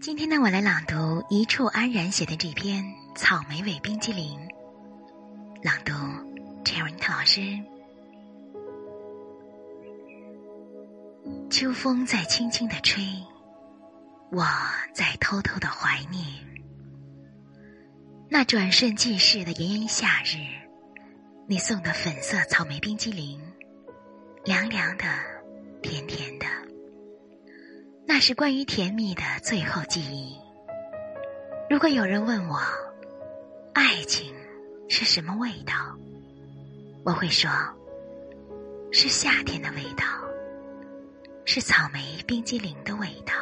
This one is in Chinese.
今天呢，我来朗读一处安然写的这篇《草莓味冰激凌》。朗读 c h e r i n 老师。秋风在轻轻的吹，我在偷偷的怀念那转瞬即逝的炎炎夏日。你送的粉色草莓冰激凌，凉凉的，甜甜的。那是关于甜蜜的最后记忆。如果有人问我，爱情是什么味道，我会说，是夏天的味道，是草莓冰激凌的味道。